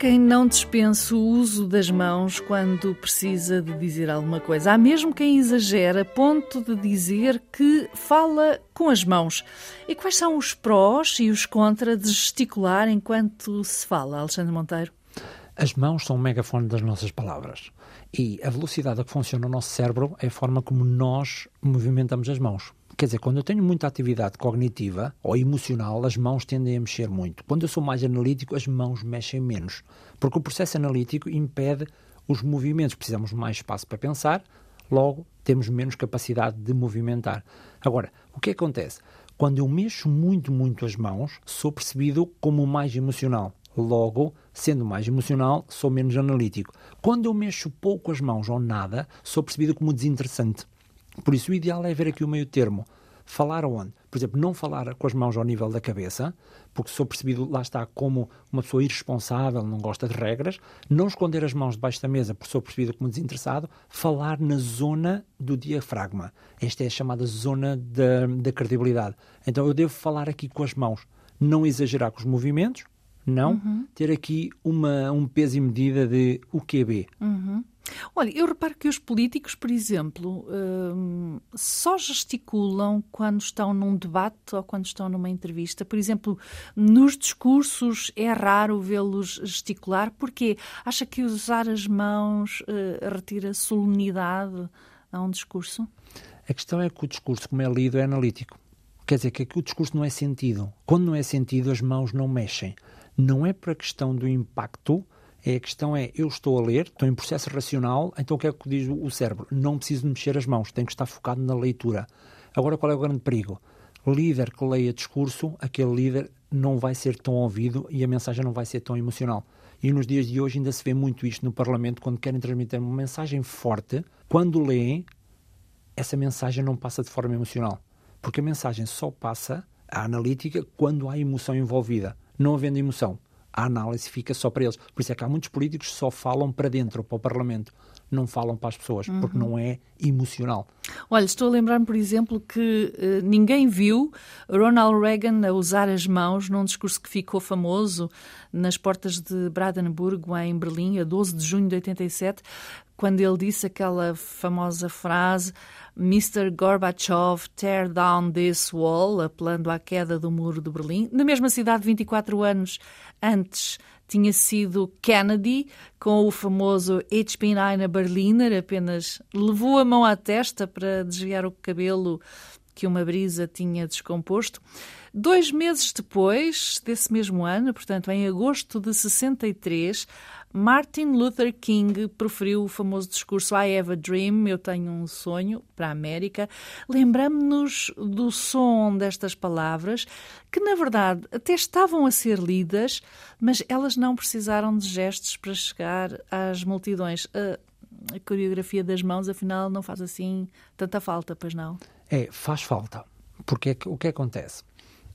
Quem não dispense o uso das mãos quando precisa de dizer alguma coisa. Há mesmo quem exagera a ponto de dizer que fala com as mãos. E quais são os prós e os contras de gesticular enquanto se fala, Alexandre Monteiro? As mãos são o megafone das nossas palavras. E a velocidade a que funciona o nosso cérebro é a forma como nós movimentamos as mãos. Quer dizer, quando eu tenho muita atividade cognitiva ou emocional, as mãos tendem a mexer muito. Quando eu sou mais analítico, as mãos mexem menos. Porque o processo analítico impede os movimentos. Precisamos mais espaço para pensar, logo temos menos capacidade de movimentar. Agora, o que acontece? Quando eu mexo muito, muito as mãos, sou percebido como mais emocional. Logo, sendo mais emocional, sou menos analítico. Quando eu mexo pouco as mãos ou nada, sou percebido como desinteressante. Por isso, o ideal é ver aqui o meio termo. Falar onde? Por exemplo, não falar com as mãos ao nível da cabeça, porque sou percebido, lá está, como uma pessoa irresponsável, não gosta de regras. Não esconder as mãos debaixo da mesa, porque sou percebido como desinteressado. Falar na zona do diafragma. Esta é a chamada zona da, da credibilidade. Então, eu devo falar aqui com as mãos. Não exagerar com os movimentos, não. Uhum. Ter aqui uma, um peso e medida de o QB. Uhum. Olha, eu reparo que os políticos, por exemplo, hum, só gesticulam quando estão num debate ou quando estão numa entrevista. Por exemplo, nos discursos é raro vê-los gesticular. Porquê? Acha que usar as mãos uh, retira solenidade a um discurso? A questão é que o discurso, como é lido, é analítico. Quer dizer que o discurso não é sentido. Quando não é sentido, as mãos não mexem. Não é para a questão do impacto, é a questão é, eu estou a ler, estou em processo racional, então o que é que diz o cérebro? Não preciso mexer as mãos, tenho que estar focado na leitura. Agora, qual é o grande perigo? Líder que leia discurso, aquele líder não vai ser tão ouvido e a mensagem não vai ser tão emocional. E nos dias de hoje ainda se vê muito isto no Parlamento, quando querem transmitir uma mensagem forte, quando leem, essa mensagem não passa de forma emocional. Porque a mensagem só passa, a analítica, quando há emoção envolvida. Não havendo emoção, a análise fica só para eles. Por isso é que há muitos políticos que só falam para dentro, para o Parlamento, não falam para as pessoas, uhum. porque não é emocional. Olha, estou a lembrar-me, por exemplo, que uh, ninguém viu Ronald Reagan a usar as mãos num discurso que ficou famoso nas portas de Brandenburgo, em Berlim, a 12 de junho de 87, quando ele disse aquela famosa frase Mr. Gorbachev, tear down this wall, apelando à queda do muro de Berlim. Na mesma cidade, 24 anos antes, tinha sido Kennedy, com o famoso Ich bin Berliner, apenas levou a mão à testa para desviar o cabelo que uma brisa tinha descomposto. Dois meses depois desse mesmo ano, portanto, em agosto de 63, Martin Luther King proferiu o famoso discurso I have a dream, eu tenho um sonho para a América. Lembramos-nos do som destas palavras, que na verdade até estavam a ser lidas, mas elas não precisaram de gestos para chegar às multidões. A, coreografia das mãos, afinal, não faz assim tanta falta, pois não? É, faz falta. Porque é que, o que acontece?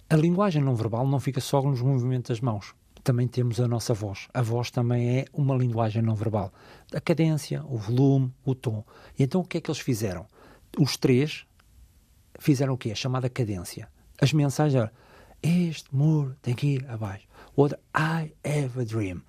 A linguagem não verbal não fica só nos movimentos das mãos também temos a nossa voz. A voz também é uma linguagem não verbal. A cadência, o volume, o tom. E então o que é que eles fizeram? Os três fizeram o quê? A chamada cadência. As mensagens eram este muro tem que ir abaixo. Outra, I have a dream.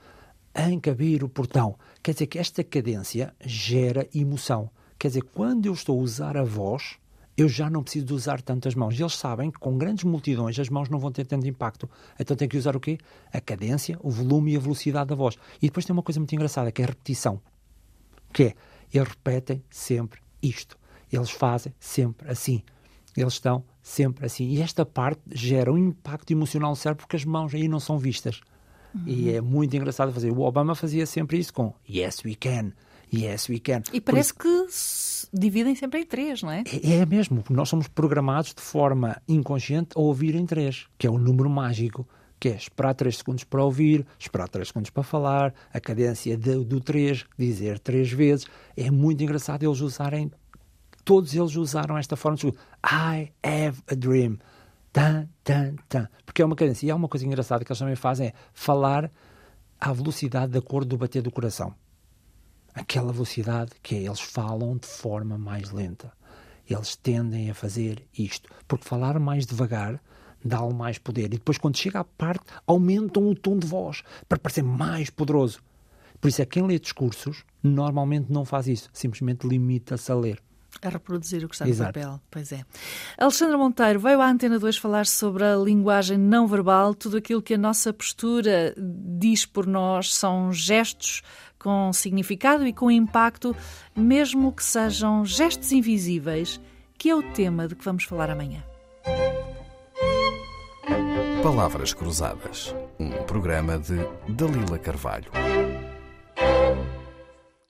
Encabir o portão. Quer dizer que esta cadência gera emoção. Quer dizer, quando eu estou a usar a voz, eu já não preciso de usar tantas mãos. E eles sabem que com grandes multidões as mãos não vão ter tanto impacto. Então tem que usar o quê? A cadência, o volume e a velocidade da voz. E depois tem uma coisa muito engraçada, que é a repetição. Que é, eles repetem sempre isto. Eles fazem sempre assim. Eles estão sempre assim. E esta parte gera um impacto emocional no cérebro porque as mãos aí não são vistas. Uhum. E é muito engraçado fazer. O Obama fazia sempre isso com Yes, we can. Yes, we can. E parece que dividem sempre em três, não é? é? É mesmo. Nós somos programados de forma inconsciente a ouvir em três, que é o número mágico que é esperar 3 segundos para ouvir, esperar 3 segundos para falar, a cadência de, do 3, dizer 3 vezes. É muito engraçado eles usarem, todos eles usaram esta forma de I have a dream. Tan, tan, tan. Porque é uma cadência. E há uma coisa engraçada que eles também fazem é falar à velocidade da cor do bater do coração. Aquela velocidade que é, eles falam de forma mais lenta. Eles tendem a fazer isto. Porque falar mais devagar dá-lhe mais poder. E depois, quando chega à parte, aumentam o tom de voz para parecer mais poderoso. Por isso é que quem lê discursos normalmente não faz isso. Simplesmente limita-se a ler. A reproduzir o que está Exato. no papel, pois é. Alexandra Monteiro veio à Antena 2 falar sobre a linguagem não verbal, tudo aquilo que a nossa postura diz por nós são gestos com significado e com impacto, mesmo que sejam gestos invisíveis, que é o tema de que vamos falar amanhã. Palavras Cruzadas, um programa de Dalila Carvalho.